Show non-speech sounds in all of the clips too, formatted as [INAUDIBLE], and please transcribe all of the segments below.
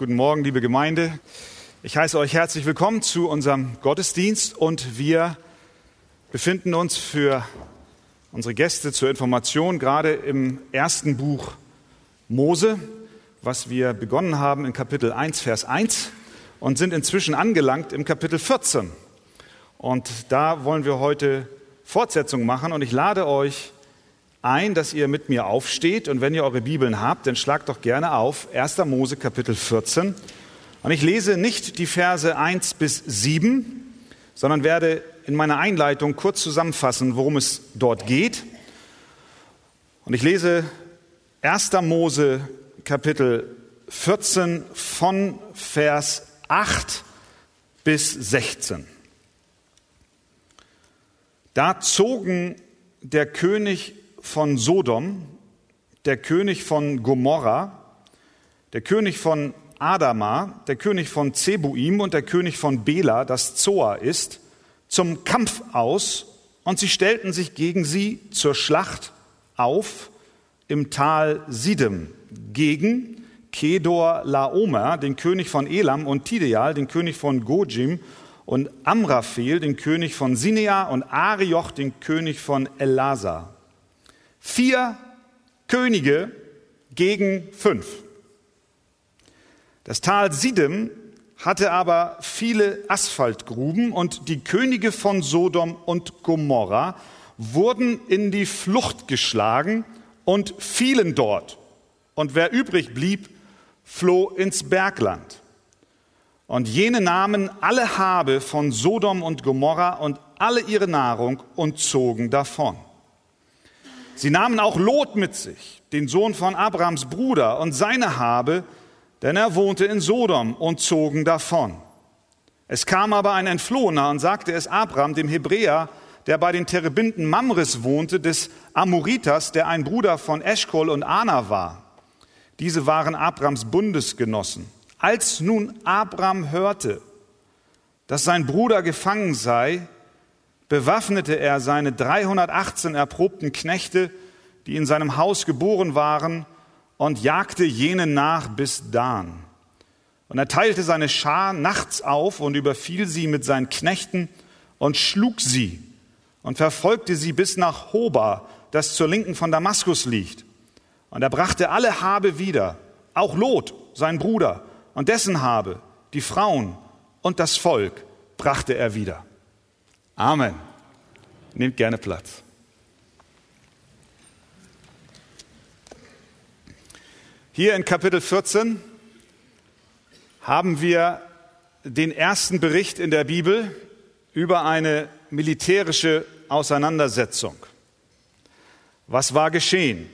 Guten Morgen, liebe Gemeinde. Ich heiße euch herzlich willkommen zu unserem Gottesdienst und wir befinden uns für unsere Gäste zur Information gerade im ersten Buch Mose, was wir begonnen haben in Kapitel 1, Vers 1 und sind inzwischen angelangt im Kapitel 14. Und da wollen wir heute Fortsetzung machen und ich lade euch ein, dass ihr mit mir aufsteht und wenn ihr eure Bibeln habt, dann schlagt doch gerne auf 1. Mose Kapitel 14. Und ich lese nicht die Verse 1 bis 7, sondern werde in meiner Einleitung kurz zusammenfassen, worum es dort geht. Und ich lese 1. Mose Kapitel 14 von Vers 8 bis 16. Da zogen der König von Sodom, der König von Gomorra, der König von Adama, der König von Zebuim und der König von Bela, das Zoa ist, zum Kampf aus und sie stellten sich gegen sie zur Schlacht auf im Tal Sidem gegen Kedor Laomer, den König von Elam und Tideal, den König von Gojim und Amraphel, den König von Sinea und Arioch, den König von Elasa. Vier Könige gegen fünf. Das Tal Sidem hatte aber viele Asphaltgruben und die Könige von Sodom und Gomorra wurden in die Flucht geschlagen und fielen dort. Und wer übrig blieb, floh ins Bergland. Und jene nahmen alle Habe von Sodom und Gomorra und alle ihre Nahrung und zogen davon. Sie nahmen auch Lot mit sich, den Sohn von Abrahams Bruder, und seine Habe, denn er wohnte in Sodom, und zogen davon. Es kam aber ein Entflohener und sagte es Abraham, dem Hebräer, der bei den Terebinden Mamres wohnte, des Amoritas, der ein Bruder von Eschkol und Ana war. Diese waren Abrams Bundesgenossen. Als nun Abraham hörte, dass sein Bruder gefangen sei, bewaffnete er seine 318 erprobten Knechte, die in seinem Haus geboren waren, und jagte jenen nach bis Dan. Und er teilte seine Schar nachts auf und überfiel sie mit seinen Knechten und schlug sie und verfolgte sie bis nach Hoba, das zur Linken von Damaskus liegt. Und er brachte alle Habe wieder, auch Lot, sein Bruder, und dessen Habe, die Frauen und das Volk, brachte er wieder. Amen. Nehmt gerne Platz. Hier in Kapitel 14 haben wir den ersten Bericht in der Bibel über eine militärische Auseinandersetzung. Was war geschehen?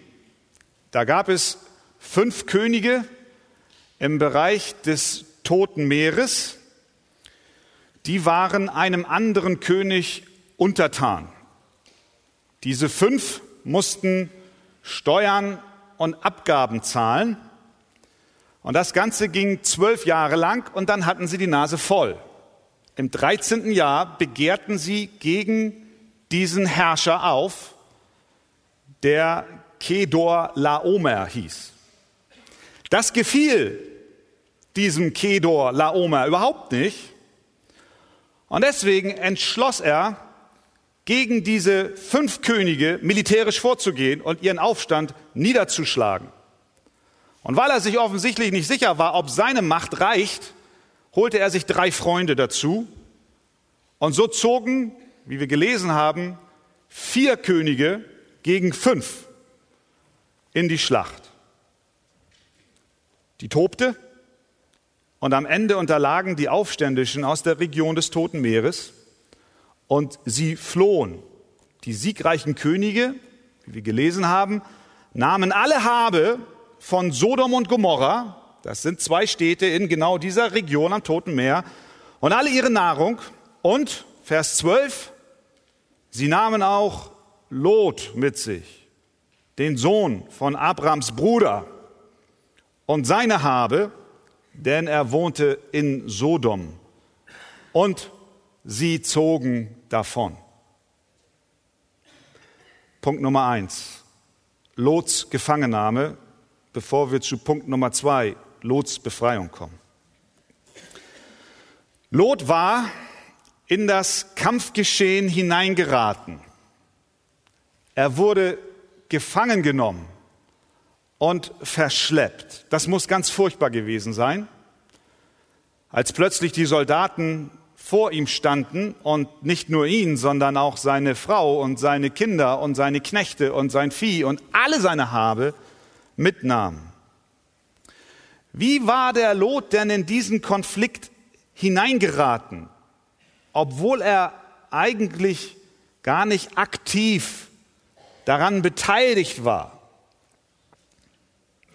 Da gab es fünf Könige im Bereich des Toten Meeres, die waren einem anderen König untertan. Diese fünf mussten Steuern und Abgaben zahlen. Und das Ganze ging zwölf Jahre lang und dann hatten sie die Nase voll. Im 13. Jahr begehrten sie gegen diesen Herrscher auf, der Kedor Laomer hieß. Das gefiel diesem Kedor Laomer überhaupt nicht. Und deswegen entschloss er, gegen diese fünf Könige militärisch vorzugehen und ihren Aufstand niederzuschlagen. Und weil er sich offensichtlich nicht sicher war, ob seine Macht reicht, holte er sich drei Freunde dazu. Und so zogen, wie wir gelesen haben, vier Könige gegen fünf in die Schlacht. Die tobte und am Ende unterlagen die Aufständischen aus der Region des Toten Meeres und sie flohen. Die siegreichen Könige, wie wir gelesen haben, nahmen alle Habe von Sodom und Gomorra, das sind zwei Städte in genau dieser Region am Toten Meer, und alle ihre Nahrung. Und, Vers 12, sie nahmen auch Lot mit sich, den Sohn von Abrams Bruder, und seine Habe, denn er wohnte in Sodom. Und sie zogen davon. Punkt Nummer eins. Lots Gefangennahme, bevor wir zu Punkt Nummer zwei Lots Befreiung kommen. Lot war in das Kampfgeschehen hineingeraten. Er wurde gefangen genommen und verschleppt. Das muss ganz furchtbar gewesen sein. Als plötzlich die Soldaten vor ihm standen und nicht nur ihn, sondern auch seine Frau und seine Kinder und seine Knechte und sein Vieh und alle seine Habe mitnahmen. Wie war der Lot denn in diesen Konflikt hineingeraten, obwohl er eigentlich gar nicht aktiv daran beteiligt war?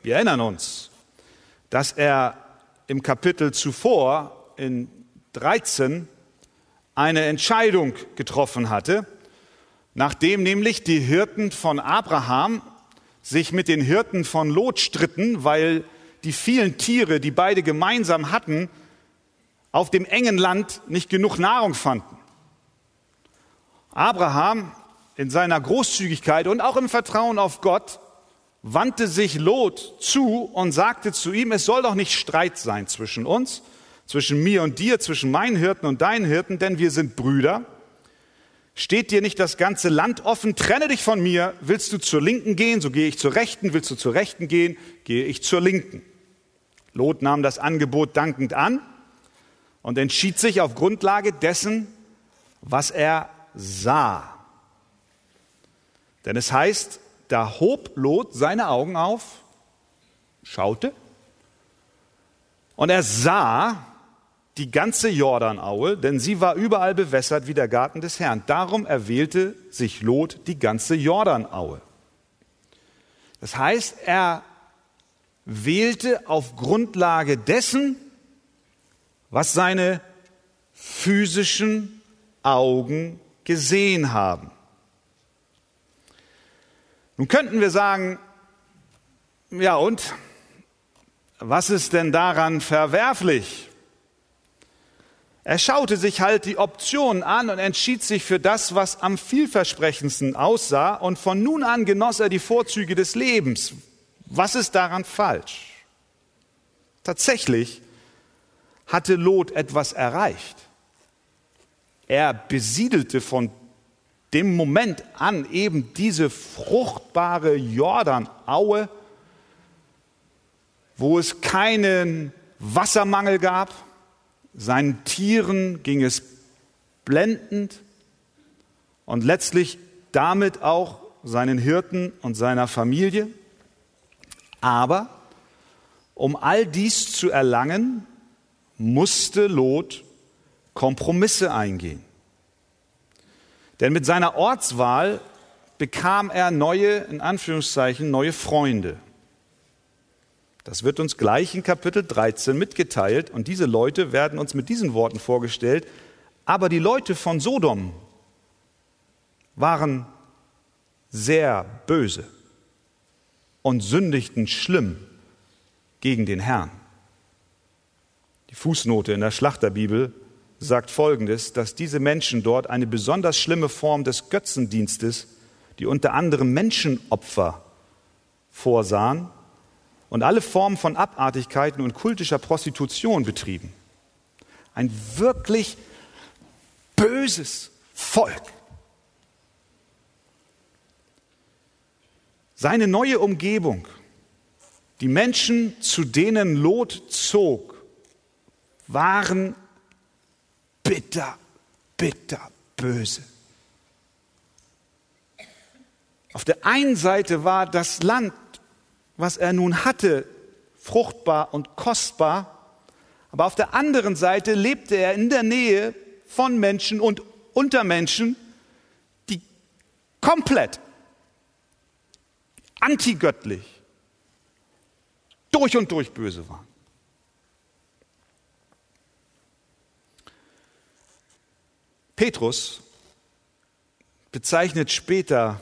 Wir erinnern uns, dass er im Kapitel zuvor in 13 eine Entscheidung getroffen hatte, nachdem nämlich die Hirten von Abraham sich mit den Hirten von Lot stritten, weil die vielen Tiere, die beide gemeinsam hatten, auf dem engen Land nicht genug Nahrung fanden. Abraham in seiner Großzügigkeit und auch im Vertrauen auf Gott wandte sich Lot zu und sagte zu ihm, es soll doch nicht Streit sein zwischen uns, zwischen mir und dir, zwischen meinen Hirten und deinen Hirten, denn wir sind Brüder. Steht dir nicht das ganze Land offen? Trenne dich von mir. Willst du zur Linken gehen, so gehe ich zur Rechten. Willst du zur Rechten gehen, gehe ich zur Linken. Lot nahm das Angebot dankend an und entschied sich auf Grundlage dessen, was er sah. Denn es heißt, da hob Lot seine Augen auf, schaute und er sah die ganze Jordanaue, denn sie war überall bewässert wie der Garten des Herrn. Darum erwählte sich Lot die ganze Jordanaue. Das heißt, er wählte auf Grundlage dessen, was seine physischen Augen gesehen haben. Nun könnten wir sagen, ja und, was ist denn daran verwerflich? Er schaute sich halt die Optionen an und entschied sich für das, was am vielversprechendsten aussah, und von nun an genoss er die Vorzüge des Lebens. Was ist daran falsch? Tatsächlich hatte Lot etwas erreicht. Er besiedelte von dem Moment an eben diese fruchtbare Jordanaue, wo es keinen Wassermangel gab, seinen Tieren ging es blendend und letztlich damit auch seinen Hirten und seiner Familie. Aber um all dies zu erlangen, musste Lot Kompromisse eingehen. Denn mit seiner Ortswahl bekam er neue, in Anführungszeichen, neue Freunde. Das wird uns gleich in Kapitel 13 mitgeteilt und diese Leute werden uns mit diesen Worten vorgestellt. Aber die Leute von Sodom waren sehr böse und sündigten schlimm gegen den Herrn. Die Fußnote in der Schlachterbibel sagt Folgendes, dass diese Menschen dort eine besonders schlimme Form des Götzendienstes, die unter anderem Menschenopfer vorsahen und alle Formen von Abartigkeiten und kultischer Prostitution betrieben. Ein wirklich böses Volk. Seine neue Umgebung, die Menschen, zu denen Lot zog, waren bitter, bitter böse. Auf der einen Seite war das Land, was er nun hatte, fruchtbar und kostbar, aber auf der anderen Seite lebte er in der Nähe von Menschen und unter Menschen, die komplett antigöttlich, durch und durch böse waren. Petrus bezeichnet später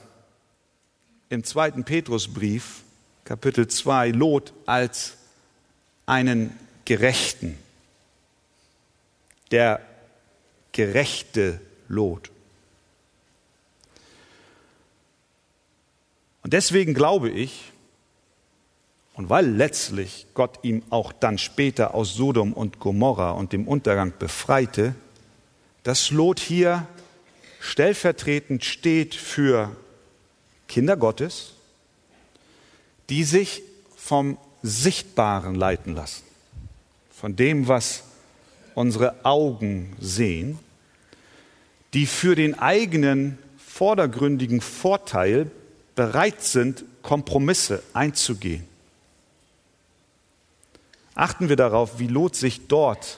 im zweiten Petrusbrief, Kapitel 2, Lot als einen Gerechten. Der gerechte Lot. Und deswegen glaube ich, und weil letztlich Gott ihm auch dann später aus Sodom und Gomorra und dem Untergang befreite, dass Lot hier stellvertretend steht für Kinder Gottes, die sich vom Sichtbaren leiten lassen, von dem, was unsere Augen sehen, die für den eigenen vordergründigen Vorteil bereit sind, Kompromisse einzugehen. Achten wir darauf, wie Lot sich dort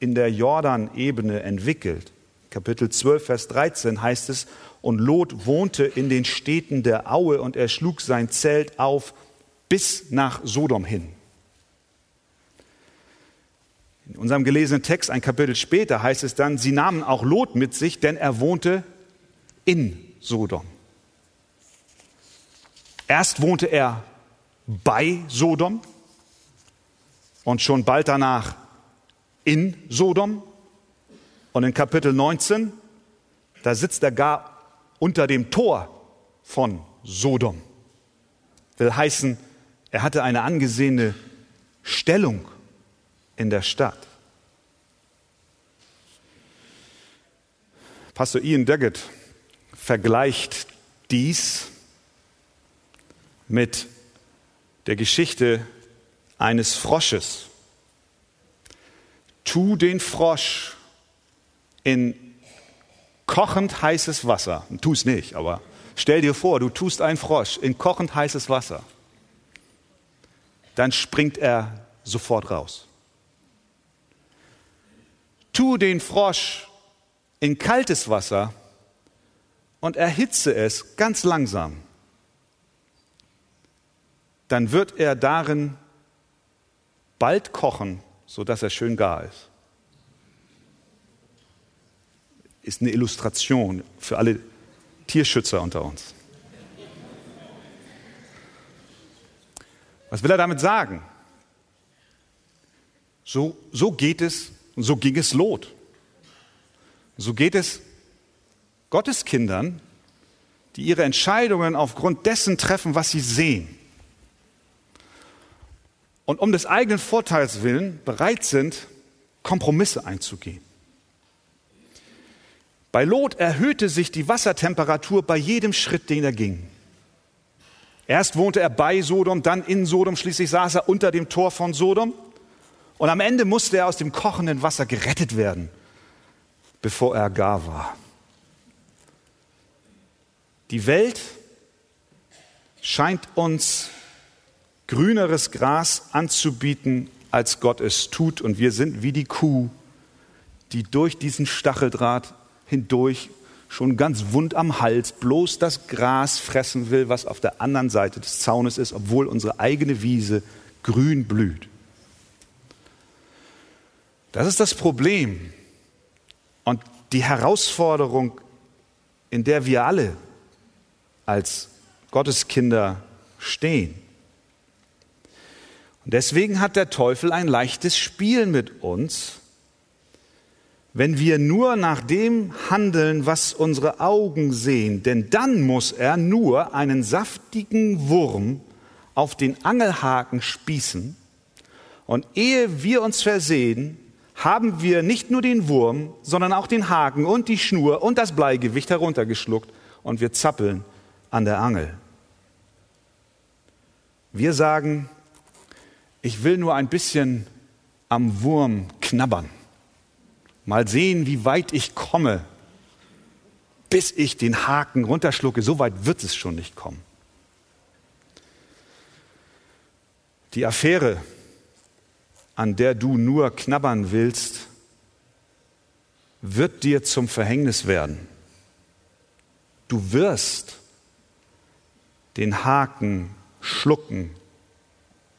in der Jordanebene entwickelt. Kapitel 12, Vers 13 heißt es, und Lot wohnte in den Städten der Aue und er schlug sein Zelt auf bis nach Sodom hin. In unserem gelesenen Text, ein Kapitel später, heißt es dann, sie nahmen auch Lot mit sich, denn er wohnte in Sodom. Erst wohnte er bei Sodom und schon bald danach in Sodom. Und in Kapitel 19, da sitzt er gar unter dem Tor von Sodom. Will heißen, er hatte eine angesehene Stellung in der Stadt. Pastor Ian Daggett vergleicht dies mit der Geschichte eines Frosches. Tu den Frosch in kochend heißes Wasser. Tu es nicht, aber stell dir vor, du tust einen Frosch in kochend heißes Wasser. Dann springt er sofort raus. Tu den Frosch in kaltes Wasser und erhitze es ganz langsam. Dann wird er darin bald kochen, sodass er schön gar ist. Ist eine Illustration für alle Tierschützer unter uns. Was will er damit sagen? So, so geht es und so ging es Lot. So geht es Gottes Kindern, die ihre Entscheidungen aufgrund dessen treffen, was sie sehen. Und um des eigenen Vorteils willen bereit sind, Kompromisse einzugehen. Bei Lot erhöhte sich die Wassertemperatur bei jedem Schritt, den er ging. Erst wohnte er bei Sodom, dann in Sodom, schließlich saß er unter dem Tor von Sodom. Und am Ende musste er aus dem kochenden Wasser gerettet werden, bevor er gar war. Die Welt scheint uns grüneres Gras anzubieten, als Gott es tut. Und wir sind wie die Kuh, die durch diesen Stacheldraht hindurch schon ganz wund am Hals bloß das Gras fressen will, was auf der anderen Seite des Zaunes ist, obwohl unsere eigene Wiese grün blüht. Das ist das Problem und die Herausforderung, in der wir alle als Gotteskinder stehen. Und deswegen hat der Teufel ein leichtes Spiel mit uns, wenn wir nur nach dem handeln, was unsere Augen sehen. Denn dann muss er nur einen saftigen Wurm auf den Angelhaken spießen. Und ehe wir uns versehen, haben wir nicht nur den Wurm, sondern auch den Haken und die Schnur und das Bleigewicht heruntergeschluckt und wir zappeln an der Angel. Wir sagen, ich will nur ein bisschen am Wurm knabbern, mal sehen, wie weit ich komme, bis ich den Haken runterschlucke. So weit wird es schon nicht kommen. Die Affäre an der du nur knabbern willst, wird dir zum Verhängnis werden. Du wirst den Haken schlucken.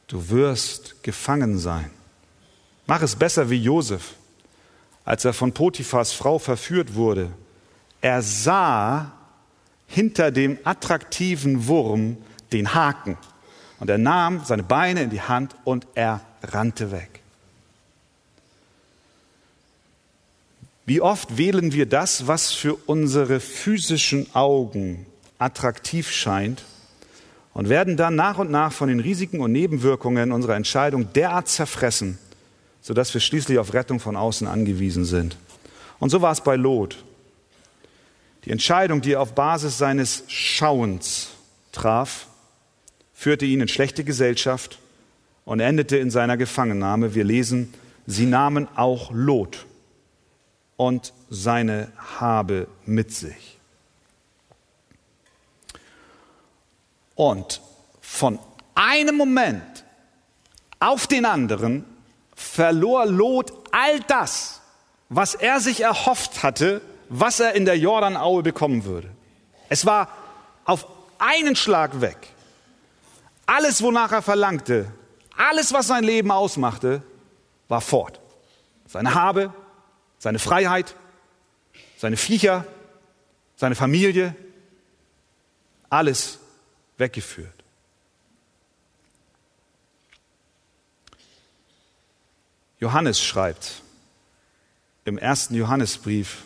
Du wirst gefangen sein. Mach es besser wie Josef, als er von Potiphas Frau verführt wurde. Er sah hinter dem attraktiven Wurm den Haken und er nahm seine Beine in die Hand und er rannte weg. Wie oft wählen wir das, was für unsere physischen Augen attraktiv scheint, und werden dann nach und nach von den Risiken und Nebenwirkungen unserer Entscheidung derart zerfressen, sodass wir schließlich auf Rettung von außen angewiesen sind. Und so war es bei Lot. Die Entscheidung, die er auf Basis seines Schauens traf, führte ihn in schlechte Gesellschaft und endete in seiner Gefangennahme. Wir lesen, sie nahmen auch Lot und seine Habe mit sich. Und von einem Moment auf den anderen verlor Lot all das, was er sich erhofft hatte, was er in der Jordanaue bekommen würde. Es war auf einen Schlag weg. Alles, wonach er verlangte, alles, was sein Leben ausmachte, war fort. Seine Habe, seine Freiheit, seine Viecher, seine Familie, alles weggeführt. Johannes schreibt im ersten Johannesbrief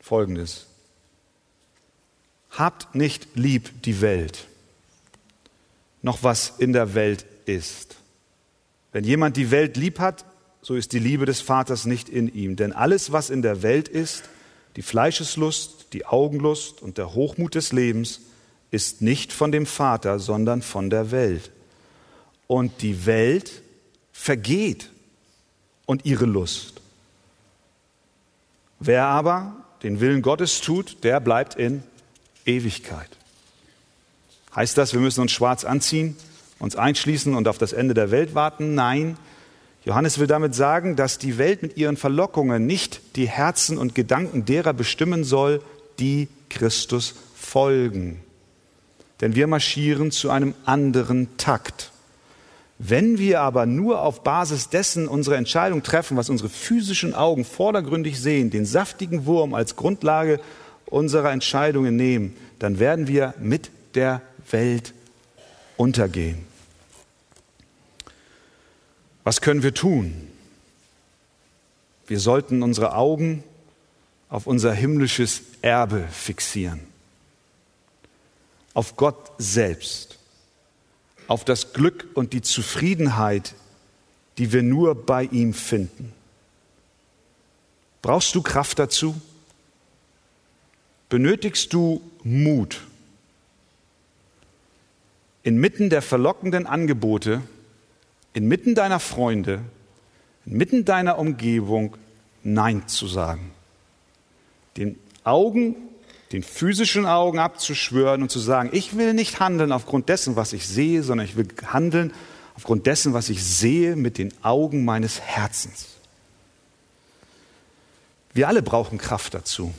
Folgendes. Habt nicht lieb die Welt, noch was in der Welt ist. Wenn jemand die Welt lieb hat, so ist die Liebe des Vaters nicht in ihm. Denn alles, was in der Welt ist, die Fleischeslust, die Augenlust und der Hochmut des Lebens, ist nicht von dem Vater, sondern von der Welt. Und die Welt vergeht und ihre Lust. Wer aber den Willen Gottes tut, der bleibt in Ewigkeit. Heißt das, wir müssen uns schwarz anziehen, uns einschließen und auf das Ende der Welt warten? Nein. Johannes will damit sagen, dass die Welt mit ihren Verlockungen nicht die Herzen und Gedanken derer bestimmen soll, die Christus folgen. Denn wir marschieren zu einem anderen Takt. Wenn wir aber nur auf Basis dessen unsere Entscheidung treffen, was unsere physischen Augen vordergründig sehen, den saftigen Wurm als Grundlage unserer Entscheidungen nehmen, dann werden wir mit der Welt untergehen. Was können wir tun? Wir sollten unsere Augen auf unser himmlisches Erbe fixieren, auf Gott selbst, auf das Glück und die Zufriedenheit, die wir nur bei ihm finden. Brauchst du Kraft dazu? Benötigst du Mut? Inmitten der verlockenden Angebote, inmitten deiner Freunde, inmitten deiner Umgebung Nein zu sagen. Den Augen, den physischen Augen abzuschwören und zu sagen, ich will nicht handeln aufgrund dessen, was ich sehe, sondern ich will handeln aufgrund dessen, was ich sehe mit den Augen meines Herzens. Wir alle brauchen Kraft dazu.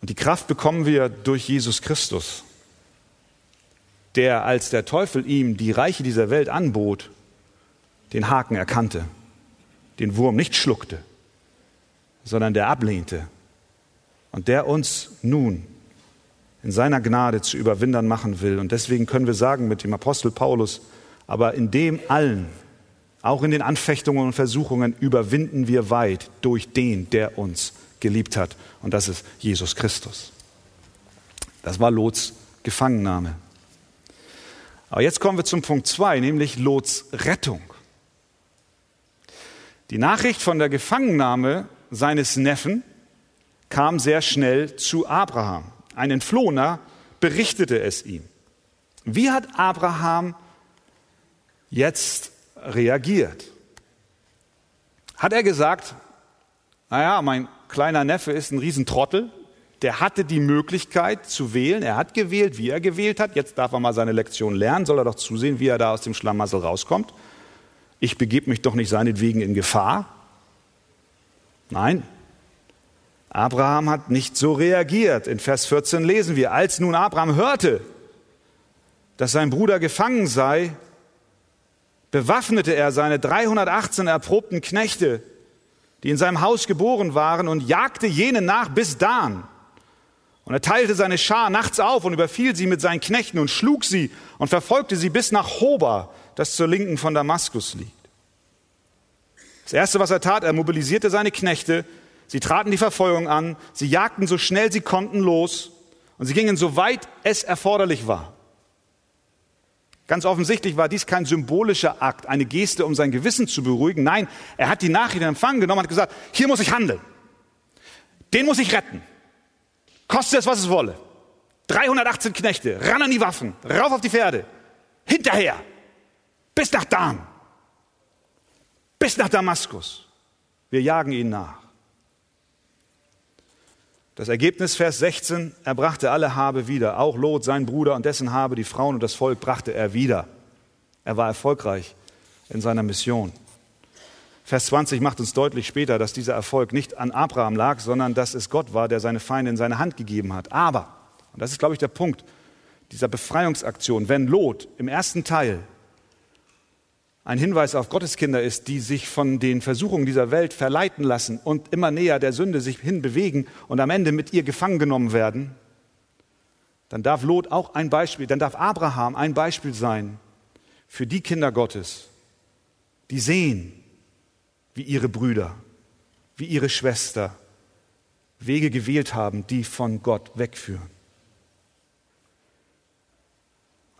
Und die Kraft bekommen wir durch Jesus Christus, der, als der Teufel ihm die Reiche dieser Welt anbot, den Haken erkannte, den Wurm nicht schluckte, sondern der ablehnte und der uns nun in seiner Gnade zu Überwindern machen will. Und deswegen können wir sagen mit dem Apostel Paulus, aber in dem allen, auch in den Anfechtungen und Versuchungen, überwinden wir weit durch den, der uns geliebt hat. Und das ist Jesus Christus. Das war Lots Gefangennahme. Aber jetzt kommen wir zum Punkt zwei, nämlich Lots Rettung. Die Nachricht von der Gefangennahme seines Neffen kam sehr schnell zu Abraham. Ein Entflohener berichtete es ihm. Wie hat Abraham jetzt reagiert? Hat er gesagt, naja, mein kleiner Neffe ist ein Riesentrottel. Der hatte die Möglichkeit zu wählen. Er hat gewählt, wie er gewählt hat. Jetzt darf er mal seine Lektion lernen. Soll er doch zusehen, wie er da aus dem Schlamassel rauskommt. Ich begebe mich doch nicht seinetwegen in Gefahr. Nein. Abraham hat nicht so reagiert. In Vers 14 lesen wir, als nun Abraham hörte, dass sein Bruder gefangen sei, bewaffnete er seine 318 erprobten Knechte die in seinem Haus geboren waren, und jagte jenen nach bis Dan. Und er teilte seine Schar nachts auf und überfiel sie mit seinen Knechten und schlug sie und verfolgte sie bis nach Hoba, das zur Linken von Damaskus liegt. Das Erste, was er tat, er mobilisierte seine Knechte, sie traten die Verfolgung an, sie jagten so schnell sie konnten los Und sie gingen so weit es erforderlich war. Ganz offensichtlich war dies kein symbolischer Akt, eine Geste, um sein Gewissen zu beruhigen. Nein, er hat die Nachricht in Empfang genommen und hat gesagt, hier muss ich handeln. Den muss ich retten. Koste es, was es wolle. 318 Knechte, ran an die Waffen, rauf auf die Pferde, hinterher, bis nach Dan, bis nach Damaskus. Wir jagen ihn nach. Das Ergebnis, Vers 16, er brachte alle Habe wieder, auch Lot, sein Bruder und dessen Habe, die Frauen und das Volk brachte er wieder. Er war erfolgreich in seiner Mission. Vers 20 macht uns deutlich später, dass dieser Erfolg nicht an Abraham lag, sondern dass es Gott war, der seine Feinde in seine Hand gegeben hat. Aber, und das ist, glaube ich, der Punkt dieser Befreiungsaktion, wenn Lot im ersten Teil ein Hinweis auf Gotteskinder ist, die sich von den Versuchungen dieser Welt verleiten lassen und immer näher der Sünde sich hinbewegen und am Ende mit ihr gefangen genommen werden, dann darf Lot auch ein Beispiel, dann darf Abraham ein Beispiel sein für die Kinder Gottes, die sehen, wie ihre Brüder, wie ihre Schwester Wege gewählt haben, die von Gott wegführen.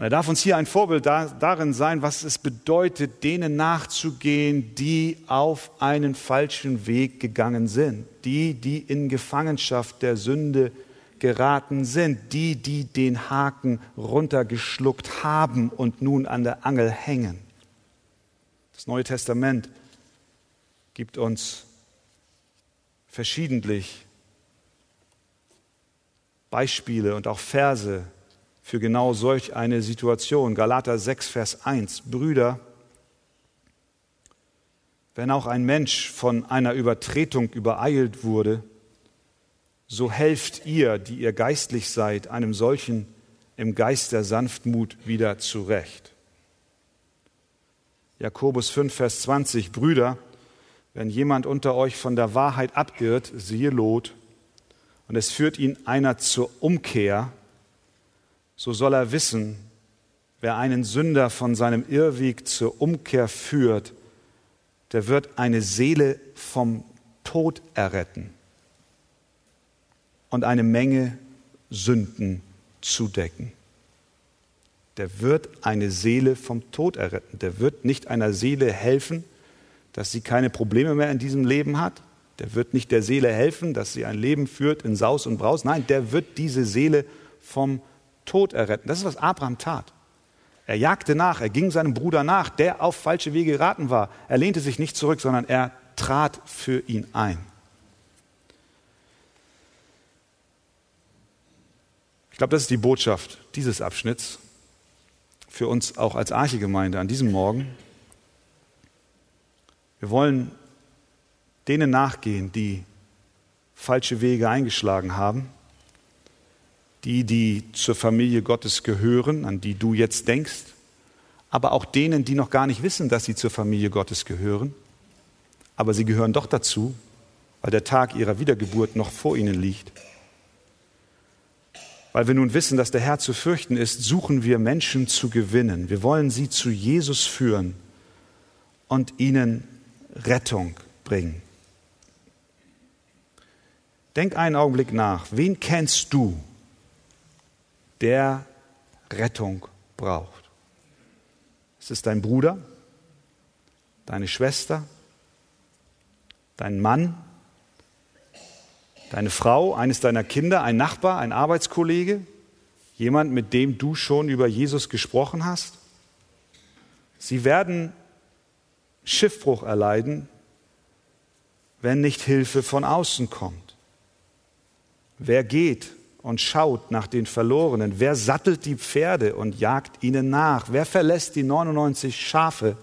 Und er darf uns hier ein Vorbild darin sein, was es bedeutet, denen nachzugehen, die auf einen falschen Weg gegangen sind, die, die in Gefangenschaft der Sünde geraten sind, die, die den Haken runtergeschluckt haben und nun an der Angel hängen. Das Neue Testament gibt uns verschiedentlich Beispiele und auch Verse, für genau solch eine Situation. Galater 6, Vers 1. Brüder, wenn auch ein Mensch von einer Übertretung übereilt wurde, so helft ihr, die ihr geistlich seid, einem solchen im Geist der Sanftmut wieder zurecht. Jakobus 5, Vers 20. Brüder, wenn jemand unter euch von der Wahrheit abirrt, siehe Lot, und es führt ihn einer zur Umkehr, so soll er wissen, wer einen Sünder von seinem Irrweg zur Umkehr führt, der wird eine Seele vom Tod erretten und eine Menge Sünden zudecken. Der wird eine Seele vom Tod erretten. Der wird nicht einer Seele helfen, dass sie keine Probleme mehr in diesem Leben hat. Der wird nicht der Seele helfen, dass sie ein Leben führt in Saus und Braus. Nein, der wird diese Seele vom Tod erretten. Das ist, was Abraham tat. Er jagte nach, er ging seinem Bruder nach, der auf falsche Wege geraten war. Er lehnte sich nicht zurück, sondern er trat für ihn ein. Ich glaube, das ist die Botschaft dieses Abschnitts für uns auch als Archegemeinde an diesem Morgen. Wir wollen denen nachgehen, die falsche Wege eingeschlagen haben die, die zur Familie Gottes gehören, an die du jetzt denkst, aber auch denen, die noch gar nicht wissen, dass sie zur Familie Gottes gehören, aber sie gehören doch dazu, weil der Tag ihrer Wiedergeburt noch vor ihnen liegt. Weil wir nun wissen, dass der Herr zu fürchten ist, suchen wir Menschen zu gewinnen. Wir wollen sie zu Jesus führen und ihnen Rettung bringen. Denk einen Augenblick nach. Wen kennst du, der Rettung braucht. Es ist dein Bruder, deine Schwester, dein Mann, deine Frau, eines deiner Kinder, ein Nachbar, ein Arbeitskollege, jemand, mit dem du schon über Jesus gesprochen hast. Sie werden Schiffbruch erleiden, wenn nicht Hilfe von außen kommt. Wer geht und schaut nach den Verlorenen? Wer sattelt die Pferde und jagt ihnen nach? Wer verlässt die 99 Schafe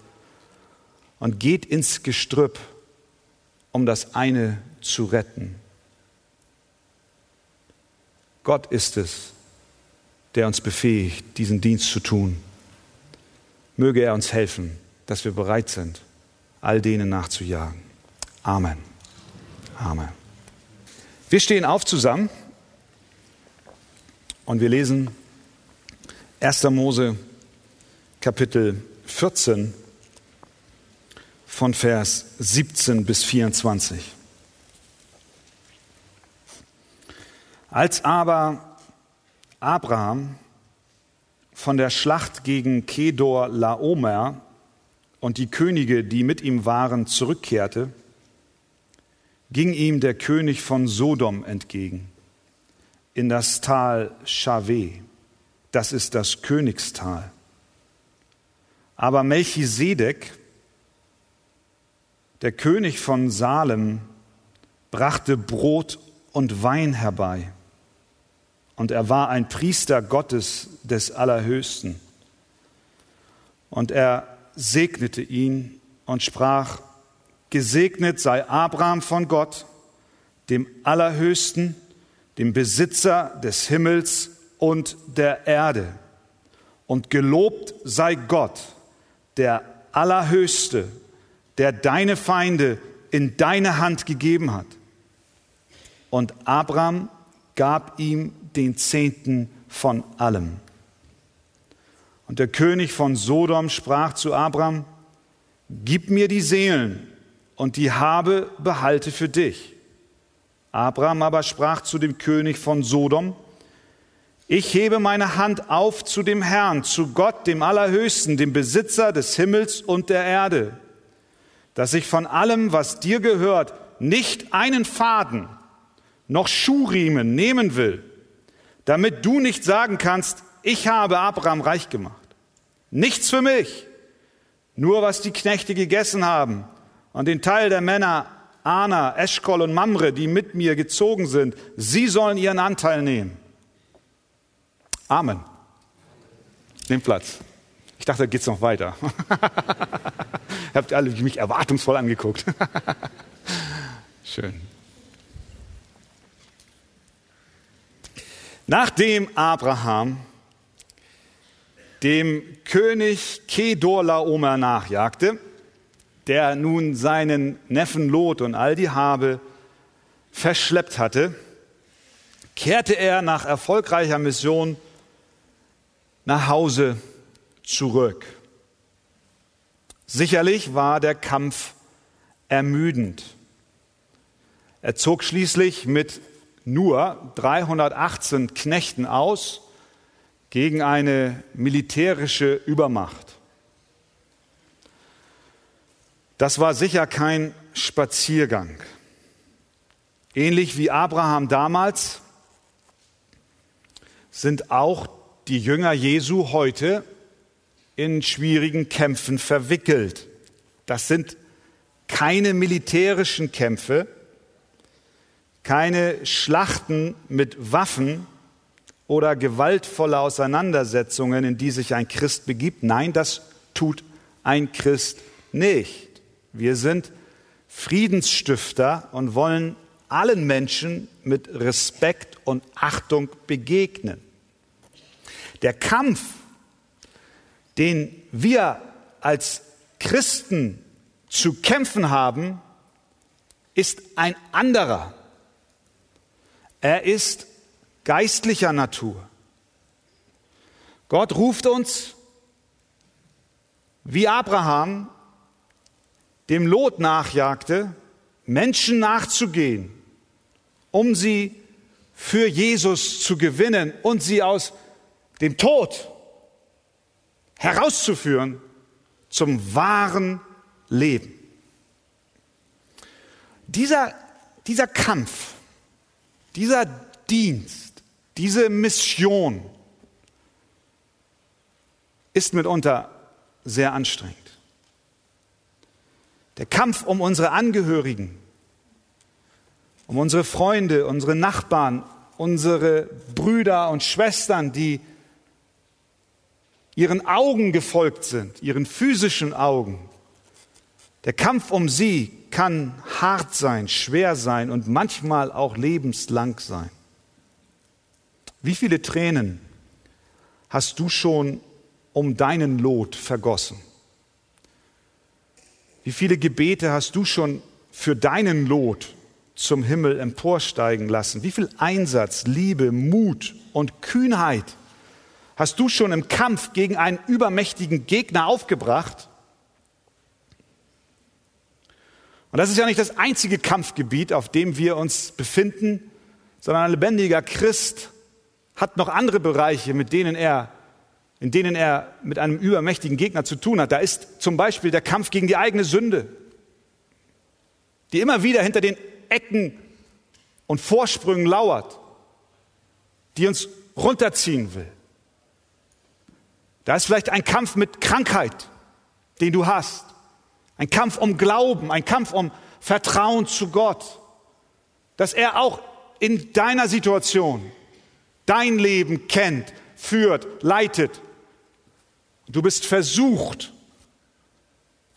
und geht ins Gestrüpp, um das eine zu retten? Gott ist es, der uns befähigt, diesen Dienst zu tun. Möge er uns helfen, dass wir bereit sind, all denen nachzujagen. Amen. Amen. Wir stehen auf zusammen. Und wir lesen 1. Mose Kapitel 14 von Vers 17 bis 24. Als aber Abraham von der Schlacht gegen Kedor Laomer und die Könige, die mit ihm waren, zurückkehrte, ging ihm der König von Sodom entgegen in das Tal Schave. Das ist das Königstal. Aber Melchisedek, der König von Salem, brachte Brot und Wein herbei. Und er war ein Priester Gottes des Allerhöchsten. Und er segnete ihn und sprach, Gesegnet sei Abraham von Gott, dem Allerhöchsten, dem Besitzer des Himmels und der Erde. Und gelobt sei Gott, der Allerhöchste, der deine Feinde in deine Hand gegeben hat. Und Abraham gab ihm den Zehnten von allem. Und der König von Sodom sprach zu Abraham, Gib mir die Seelen und die Habe behalte für dich. Abraham aber sprach zu dem König von Sodom, ich hebe meine Hand auf zu dem Herrn, zu Gott, dem Allerhöchsten, dem Besitzer des Himmels und der Erde, dass ich von allem, was dir gehört, nicht einen Faden noch Schuhriemen nehmen will, damit du nicht sagen kannst, ich habe Abraham reich gemacht. Nichts für mich, nur was die Knechte gegessen haben und den Teil der Männer Ana, Eschkol und Mamre, die mit mir gezogen sind, sie sollen ihren Anteil nehmen. Amen. Nehmt Platz. Ich dachte, da geht's noch weiter. [LAUGHS] Habt ihr alle mich erwartungsvoll angeguckt. [LAUGHS] Schön. Nachdem Abraham dem König Kedorlaomer nachjagte, der nun seinen Neffen Lot und all die Habe verschleppt hatte, kehrte er nach erfolgreicher Mission nach Hause zurück. Sicherlich war der Kampf ermüdend. Er zog schließlich mit nur 318 Knechten aus gegen eine militärische Übermacht. Das war sicher kein Spaziergang. Ähnlich wie Abraham damals sind auch die Jünger Jesu heute in schwierigen Kämpfen verwickelt. Das sind keine militärischen Kämpfe, keine Schlachten mit Waffen oder gewaltvolle Auseinandersetzungen, in die sich ein Christ begibt. Nein, das tut ein Christ nicht. Wir sind Friedensstifter und wollen allen Menschen mit Respekt und Achtung begegnen. Der Kampf, den wir als Christen zu kämpfen haben, ist ein anderer. Er ist geistlicher Natur. Gott ruft uns, wie Abraham dem Lot nachjagte, Menschen nachzugehen, um sie für Jesus zu gewinnen und sie aus dem Tod herauszuführen zum wahren Leben. Dieser, dieser Kampf, dieser Dienst, diese Mission ist mitunter sehr anstrengend. Der Kampf um unsere Angehörigen, um unsere Freunde, unsere Nachbarn, unsere Brüder und Schwestern, die ihren Augen gefolgt sind, ihren physischen Augen. Der Kampf um sie kann hart sein, schwer sein und manchmal auch lebenslang sein. Wie viele Tränen hast du schon um deinen Lot vergossen? Wie viele Gebete hast du schon für deinen Lot zum Himmel emporsteigen lassen? Wie viel Einsatz, Liebe, Mut und Kühnheit hast du schon im Kampf gegen einen übermächtigen Gegner aufgebracht? Und das ist ja nicht das einzige Kampfgebiet, auf dem wir uns befinden, sondern ein lebendiger Christ hat noch andere Bereiche, mit denen er, in denen er mit einem übermächtigen Gegner zu tun hat. Da ist zum Beispiel der Kampf gegen die eigene Sünde, die immer wieder hinter den Ecken und Vorsprüngen lauert, die uns runterziehen will. Da ist vielleicht ein Kampf mit Krankheit, den du hast. Ein Kampf um Glauben, ein Kampf um Vertrauen zu Gott. Dass er auch in deiner Situation dein Leben kennt, führt, leitet. Du bist versucht,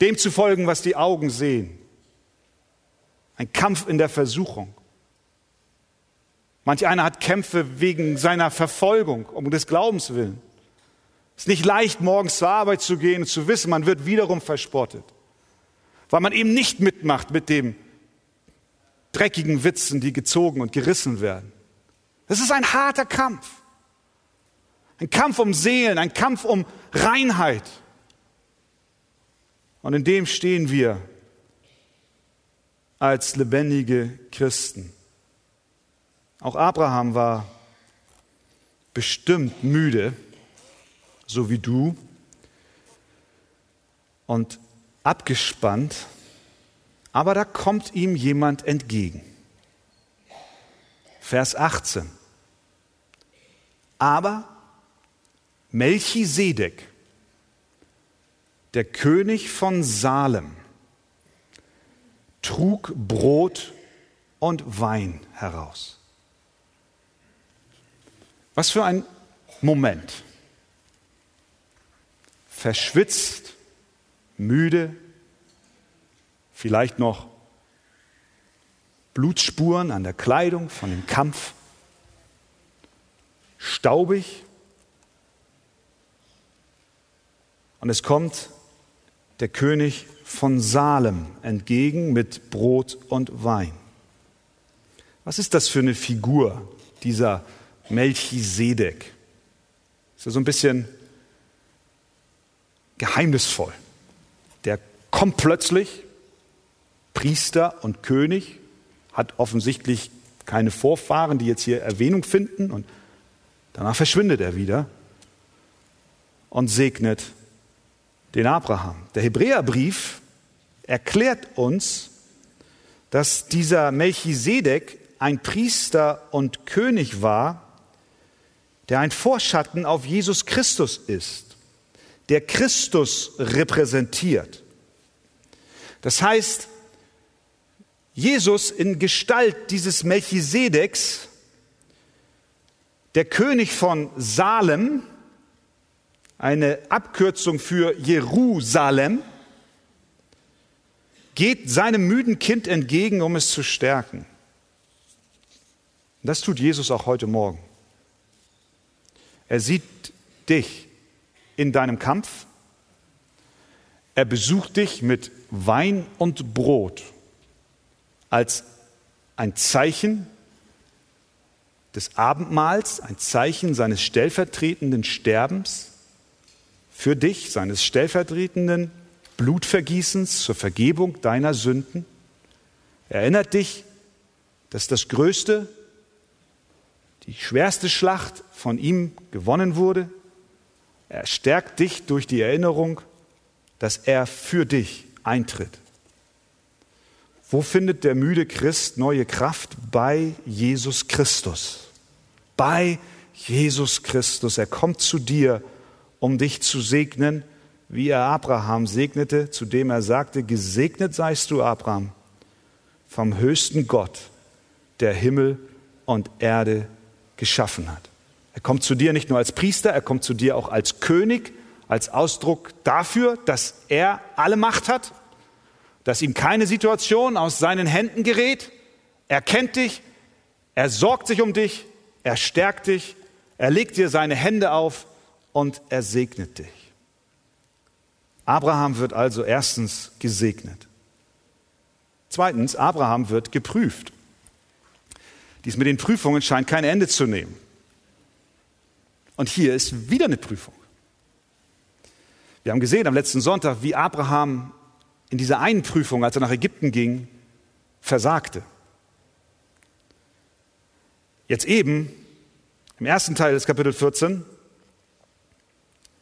dem zu folgen, was die Augen sehen. Ein Kampf in der Versuchung. Manch einer hat Kämpfe wegen seiner Verfolgung, um des Glaubens willen. Es ist nicht leicht, morgens zur Arbeit zu gehen und zu wissen, man wird wiederum verspottet, weil man eben nicht mitmacht mit dem dreckigen Witzen, die gezogen und gerissen werden. Das ist ein harter Kampf. Ein Kampf um Seelen, ein Kampf um Reinheit. Und in dem stehen wir als lebendige Christen. Auch Abraham war bestimmt müde, so wie du, und abgespannt, aber da kommt ihm jemand entgegen. Vers 18. Aber Melchisedek, der König von Salem, trug Brot und Wein heraus. Was für ein Moment verschwitzt, müde, vielleicht noch Blutspuren an der Kleidung von dem Kampf, staubig. Und es kommt der König von Salem entgegen mit Brot und Wein. Was ist das für eine Figur, dieser Melchisedek? Ist er so ein bisschen geheimnisvoll. Der kommt plötzlich, Priester und König, hat offensichtlich keine Vorfahren, die jetzt hier Erwähnung finden und danach verschwindet er wieder und segnet den Abraham. Der Hebräerbrief erklärt uns, dass dieser Melchisedek ein Priester und König war, der ein Vorschatten auf Jesus Christus ist der Christus repräsentiert. Das heißt, Jesus in Gestalt dieses Melchisedeks, der König von Salem, eine Abkürzung für Jerusalem, geht seinem müden Kind entgegen, um es zu stärken. Das tut Jesus auch heute Morgen. Er sieht dich in deinem Kampf. Er besucht dich mit Wein und Brot als ein Zeichen des Abendmahls, ein Zeichen seines stellvertretenden Sterbens für dich, seines stellvertretenden Blutvergießens zur Vergebung deiner Sünden. Er erinnert dich, dass das größte, die schwerste Schlacht von ihm gewonnen wurde, er stärkt dich durch die Erinnerung, dass er für dich eintritt. Wo findet der müde Christ neue Kraft? Bei Jesus Christus. Bei Jesus Christus. Er kommt zu dir, um dich zu segnen, wie er Abraham segnete, zu dem er sagte, gesegnet seist du, Abraham, vom höchsten Gott, der Himmel und Erde geschaffen hat. Er kommt zu dir nicht nur als Priester, er kommt zu dir auch als König, als Ausdruck dafür, dass er alle Macht hat, dass ihm keine Situation aus seinen Händen gerät. Er kennt dich, er sorgt sich um dich, er stärkt dich, er legt dir seine Hände auf und er segnet dich. Abraham wird also erstens gesegnet. Zweitens, Abraham wird geprüft. Dies mit den Prüfungen scheint kein Ende zu nehmen. Und hier ist wieder eine Prüfung. Wir haben gesehen am letzten Sonntag, wie Abraham in dieser einen Prüfung, als er nach Ägypten ging, versagte. Jetzt eben Im ersten Teil des Kapitel 14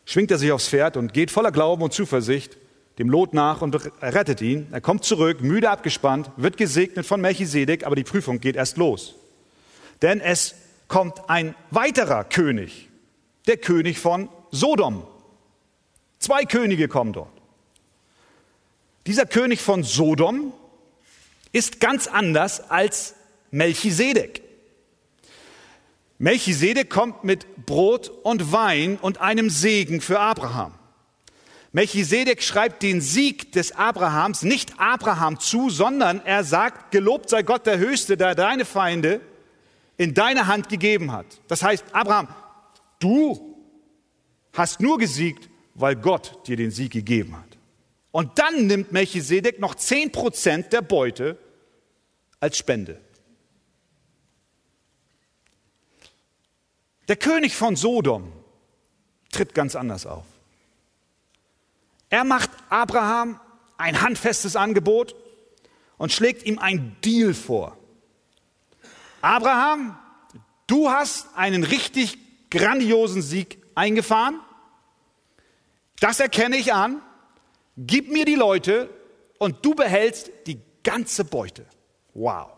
schwingt er sich aufs Pferd und geht voller Glauben und Zuversicht dem Lot nach und rettet ihn. Er kommt zurück, müde abgespannt, wird gesegnet von Melchisedek, aber die Prüfung geht erst los. Denn es kommt ein weiterer König, der König von Sodom. Zwei Könige kommen dort. Dieser König von Sodom ist ganz anders als Melchisedek. Melchisedek kommt mit Brot und Wein und einem Segen für Abraham. Melchisedek schreibt den Sieg des Abrahams nicht Abraham zu, sondern er sagt, gelobt sei Gott der Höchste, der deine Feinde in deine Hand gegeben hat. Das heißt, Abraham, du hast nur gesiegt, weil Gott dir den Sieg gegeben hat. Und dann nimmt Melchisedek noch zehn Prozent der Beute als Spende. Der König von Sodom tritt ganz anders auf. Er macht Abraham ein handfestes Angebot und schlägt ihm ein Deal vor. Abraham, du hast einen richtig grandiosen Sieg eingefahren. Das erkenne ich an. Gib mir die Leute und du behältst die ganze Beute. Wow.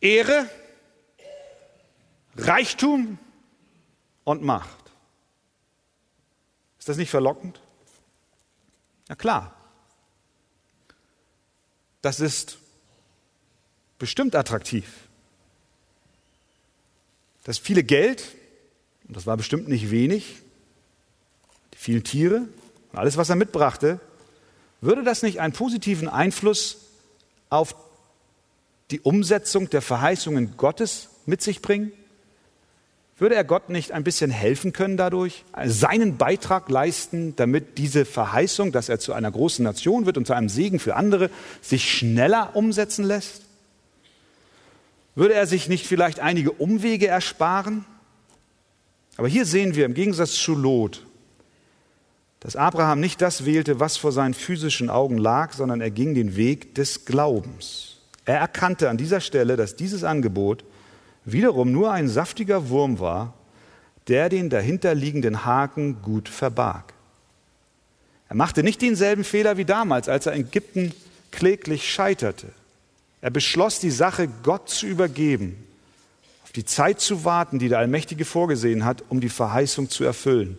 Ehre, Reichtum und Macht. Ist das nicht verlockend? Na klar. Das ist bestimmt attraktiv. Das viele Geld, und das war bestimmt nicht wenig, die vielen Tiere und alles, was er mitbrachte, würde das nicht einen positiven Einfluss auf die Umsetzung der Verheißungen Gottes mit sich bringen? Würde er Gott nicht ein bisschen helfen können dadurch, seinen Beitrag leisten, damit diese Verheißung, dass er zu einer großen Nation wird und zu einem Segen für andere, sich schneller umsetzen lässt? Würde er sich nicht vielleicht einige Umwege ersparen? Aber hier sehen wir im Gegensatz zu Lot, dass Abraham nicht das wählte, was vor seinen physischen Augen lag, sondern er ging den Weg des Glaubens. Er erkannte an dieser Stelle, dass dieses Angebot wiederum nur ein saftiger Wurm war, der den dahinterliegenden Haken gut verbarg. Er machte nicht denselben Fehler wie damals, als er in Ägypten kläglich scheiterte. Er beschloss, die Sache Gott zu übergeben, auf die Zeit zu warten, die der Allmächtige vorgesehen hat, um die Verheißung zu erfüllen.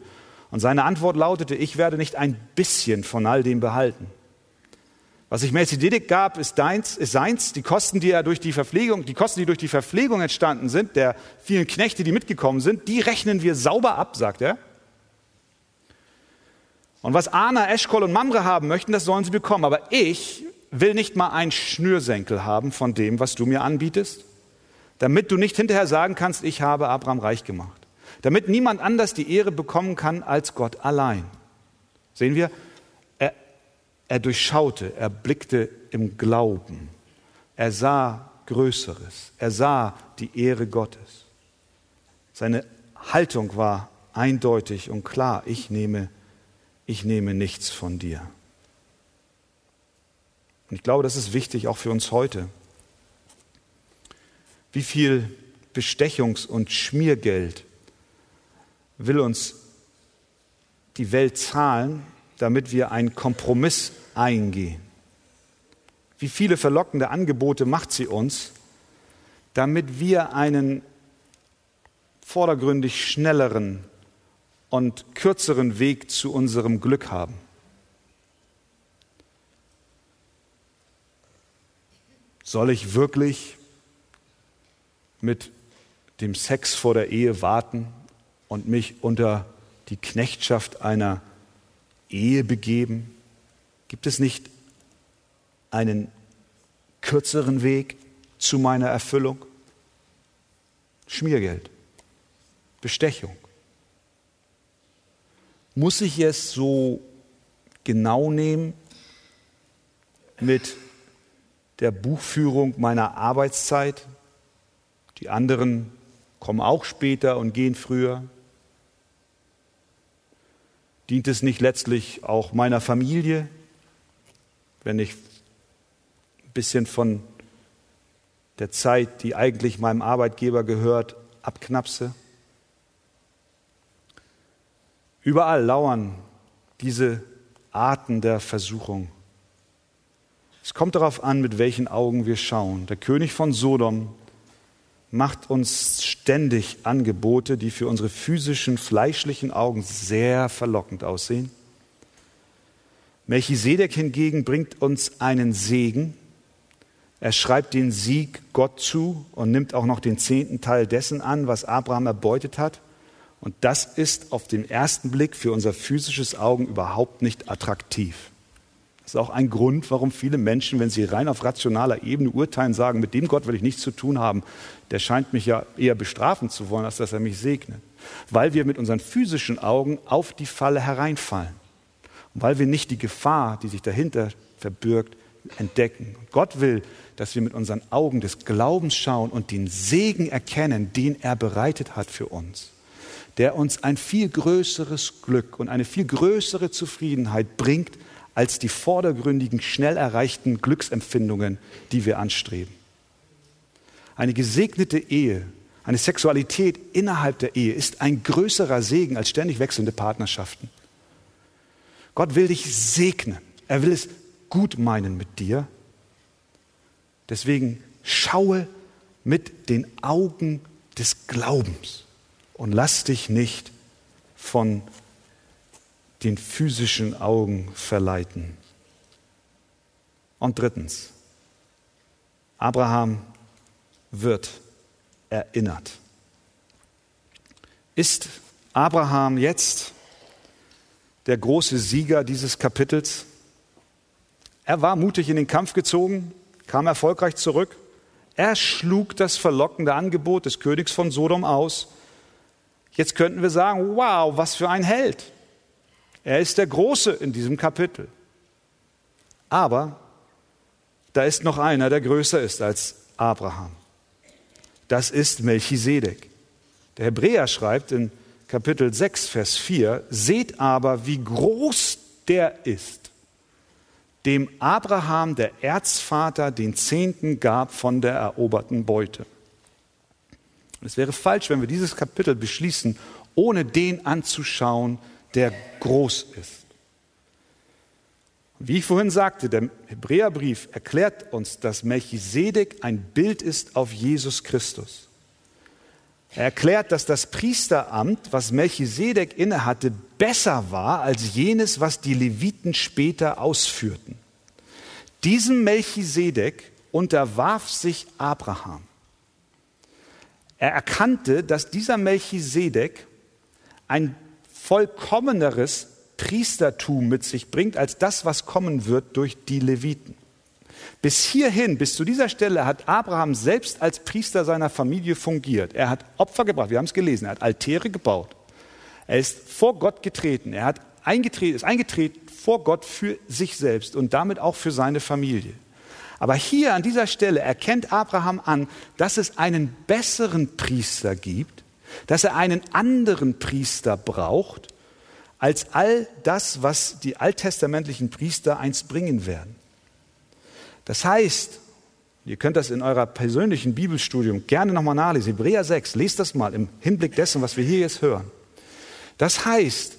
Und seine Antwort lautete, ich werde nicht ein bisschen von all dem behalten. Was sich Melchizedek gab, ist deins, ist seins. Die Kosten, die er durch die Verpflegung, die Kosten, die durch die Verpflegung entstanden sind, der vielen Knechte, die mitgekommen sind, die rechnen wir sauber ab, sagt er. Und was Ana, Eschkol und Mamre haben möchten, das sollen sie bekommen. Aber ich will nicht mal ein Schnürsenkel haben von dem, was du mir anbietest, damit du nicht hinterher sagen kannst, ich habe Abraham reich gemacht. Damit niemand anders die Ehre bekommen kann als Gott allein. Sehen wir, er durchschaute, er blickte im Glauben. Er sah Größeres. Er sah die Ehre Gottes. Seine Haltung war eindeutig und klar. Ich nehme, ich nehme nichts von dir. Und ich glaube, das ist wichtig auch für uns heute. Wie viel Bestechungs- und Schmiergeld will uns die Welt zahlen, damit wir einen Kompromiss eingehen? Wie viele verlockende Angebote macht sie uns, damit wir einen vordergründig schnelleren und kürzeren Weg zu unserem Glück haben? Soll ich wirklich mit dem Sex vor der Ehe warten und mich unter die Knechtschaft einer Ehe begeben? Gibt es nicht einen kürzeren Weg zu meiner Erfüllung? Schmiergeld, Bestechung. Muss ich es so genau nehmen mit der Buchführung meiner Arbeitszeit. Die anderen kommen auch später und gehen früher. Dient es nicht letztlich auch meiner Familie, wenn ich ein bisschen von der Zeit, die eigentlich meinem Arbeitgeber gehört, abknapse. Überall lauern diese Arten der Versuchung. Es kommt darauf an, mit welchen Augen wir schauen. Der König von Sodom macht uns ständig Angebote, die für unsere physischen, fleischlichen Augen sehr verlockend aussehen. Melchisedek hingegen bringt uns einen Segen. Er schreibt den Sieg Gott zu und nimmt auch noch den zehnten Teil dessen an, was Abraham erbeutet hat. Und das ist auf den ersten Blick für unser physisches Augen überhaupt nicht attraktiv. Das ist auch ein Grund, warum viele Menschen, wenn sie rein auf rationaler Ebene urteilen, sagen, mit dem Gott will ich nichts zu tun haben. Der scheint mich ja eher bestrafen zu wollen, als dass er mich segnet. Weil wir mit unseren physischen Augen auf die Falle hereinfallen. Und weil wir nicht die Gefahr, die sich dahinter verbirgt, entdecken. Gott will, dass wir mit unseren Augen des Glaubens schauen und den Segen erkennen, den er bereitet hat für uns der uns ein viel größeres Glück und eine viel größere Zufriedenheit bringt, als die vordergründigen, schnell erreichten Glücksempfindungen, die wir anstreben. Eine gesegnete Ehe, eine Sexualität innerhalb der Ehe ist ein größerer Segen als ständig wechselnde Partnerschaften. Gott will dich segnen. Er will es gut meinen mit dir. Deswegen schaue mit den Augen des Glaubens und lass dich nicht von den physischen Augen verleiten. Und drittens, Abraham wird erinnert. Ist Abraham jetzt der große Sieger dieses Kapitels? Er war mutig in den Kampf gezogen, kam erfolgreich zurück. Er schlug das verlockende Angebot des Königs von Sodom aus. Jetzt könnten wir sagen, wow, was für ein Held. Er ist der Große in diesem Kapitel. Aber da ist noch einer, der größer ist als Abraham. Das ist Melchisedek. Der Hebräer schreibt in Kapitel 6, Vers 4, seht aber, wie groß der ist, dem Abraham, der Erzvater, den Zehnten gab von der eroberten Beute. Es wäre falsch, wenn wir dieses Kapitel beschließen, ohne den anzuschauen, der groß ist. Wie ich vorhin sagte, der Hebräerbrief erklärt uns, dass Melchisedek ein Bild ist auf Jesus Christus. Er erklärt, dass das Priesteramt, was Melchisedek innehatte, besser war als jenes, was die Leviten später ausführten. Diesem Melchisedek unterwarf sich Abraham. Er erkannte, dass dieser Melchisedek ein vollkommeneres Priestertum mit sich bringt als das, was kommen wird durch die Leviten. Bis hierhin, bis zu dieser Stelle hat Abraham selbst als Priester seiner Familie fungiert. Er hat Opfer gebracht, wir haben es gelesen, er hat Altäre gebaut. Er ist vor Gott getreten, er hat eingetreten, ist eingetreten vor Gott für sich selbst und damit auch für seine Familie. Aber hier an dieser Stelle erkennt Abraham an, dass es einen besseren Priester gibt, dass er einen anderen Priester braucht, als all das, was die alttestamentlichen Priester einst bringen werden. Das heißt, ihr könnt das in eurer persönlichen Bibelstudium gerne nochmal nachlesen, Hebräer 6, lest das mal im Hinblick dessen, was wir hier jetzt hören. Das heißt,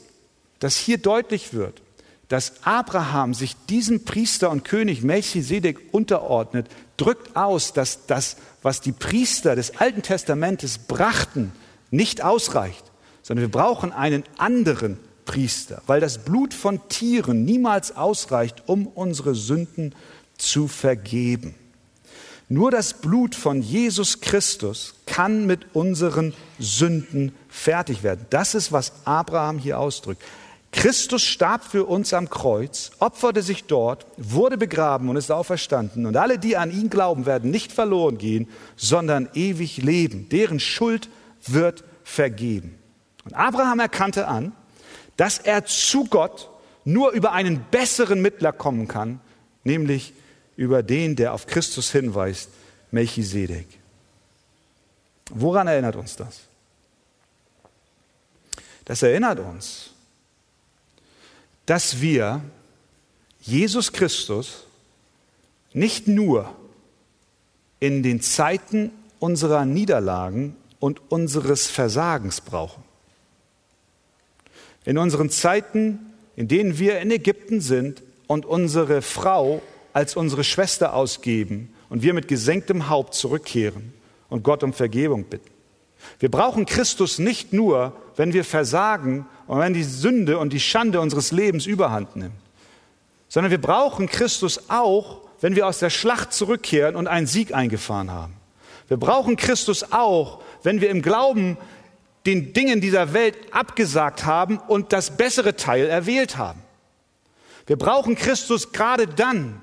dass hier deutlich wird, dass Abraham sich diesem Priester und König Melchisedek unterordnet, drückt aus, dass das, was die Priester des Alten Testamentes brachten, nicht ausreicht, sondern wir brauchen einen anderen Priester, weil das Blut von Tieren niemals ausreicht, um unsere Sünden zu vergeben. Nur das Blut von Jesus Christus kann mit unseren Sünden fertig werden. Das ist, was Abraham hier ausdrückt. Christus starb für uns am Kreuz, opferte sich dort, wurde begraben und ist auferstanden. Und alle, die an ihn glauben, werden nicht verloren gehen, sondern ewig leben. Deren Schuld wird vergeben. Und Abraham erkannte an, dass er zu Gott nur über einen besseren Mittler kommen kann, nämlich über den, der auf Christus hinweist, Melchisedek. Woran erinnert uns das? Das erinnert uns, dass wir Jesus Christus nicht nur in den Zeiten unserer Niederlagen und unseres Versagens brauchen. In unseren Zeiten, in denen wir in Ägypten sind und unsere Frau als unsere Schwester ausgeben und wir mit gesenktem Haupt zurückkehren und Gott um Vergebung bitten. Wir brauchen Christus nicht nur, wenn wir versagen und wenn die Sünde und die Schande unseres Lebens überhand nimmt, sondern wir brauchen Christus auch, wenn wir aus der Schlacht zurückkehren und einen Sieg eingefahren haben. Wir brauchen Christus auch, wenn wir im Glauben den Dingen dieser Welt abgesagt haben und das bessere Teil erwählt haben. Wir brauchen Christus gerade dann,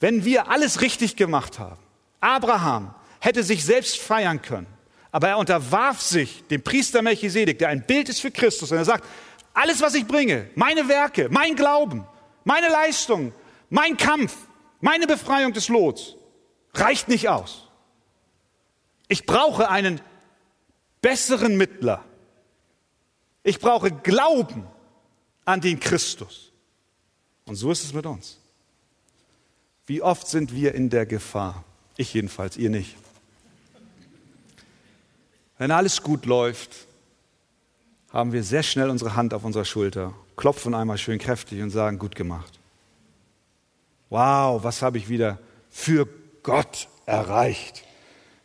wenn wir alles richtig gemacht haben. Abraham hätte sich selbst feiern können, aber er unterwarf sich dem Priester Melchisedek, der ein Bild ist für Christus, und er sagt, alles, was ich bringe, meine Werke, mein Glauben, meine Leistung, mein Kampf, meine Befreiung des Lots, reicht nicht aus. Ich brauche einen besseren Mittler. Ich brauche Glauben an den Christus. Und so ist es mit uns. Wie oft sind wir in der Gefahr? Ich jedenfalls, ihr nicht. Wenn alles gut läuft, haben wir sehr schnell unsere Hand auf unserer Schulter, klopfen einmal schön kräftig und sagen, gut gemacht. Wow, was habe ich wieder für Gott erreicht?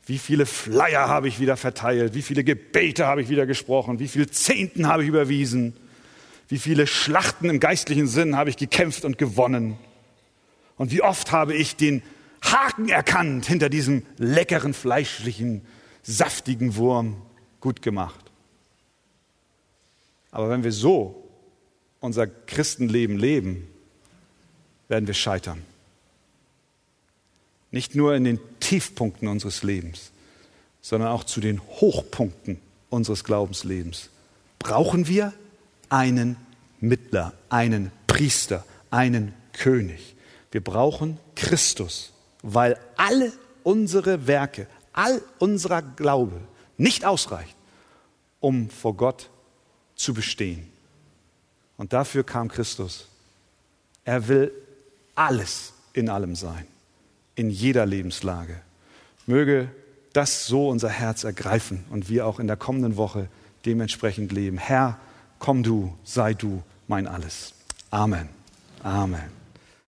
Wie viele Flyer habe ich wieder verteilt? Wie viele Gebete habe ich wieder gesprochen? Wie viele Zehnten habe ich überwiesen? Wie viele Schlachten im geistlichen Sinn habe ich gekämpft und gewonnen? Und wie oft habe ich den Haken erkannt hinter diesem leckeren, fleischlichen, saftigen Wurm? Gut gemacht. Aber wenn wir so unser Christenleben leben, werden wir scheitern. Nicht nur in den Tiefpunkten unseres Lebens, sondern auch zu den Hochpunkten unseres Glaubenslebens brauchen wir einen Mittler, einen Priester, einen König. Wir brauchen Christus, weil alle unsere Werke, all unser Glaube nicht ausreicht, um vor Gott zu bestehen. Und dafür kam Christus. Er will alles in allem sein in jeder Lebenslage. Möge das so unser Herz ergreifen und wir auch in der kommenden Woche dementsprechend leben. Herr, komm du, sei du mein alles. Amen. Amen.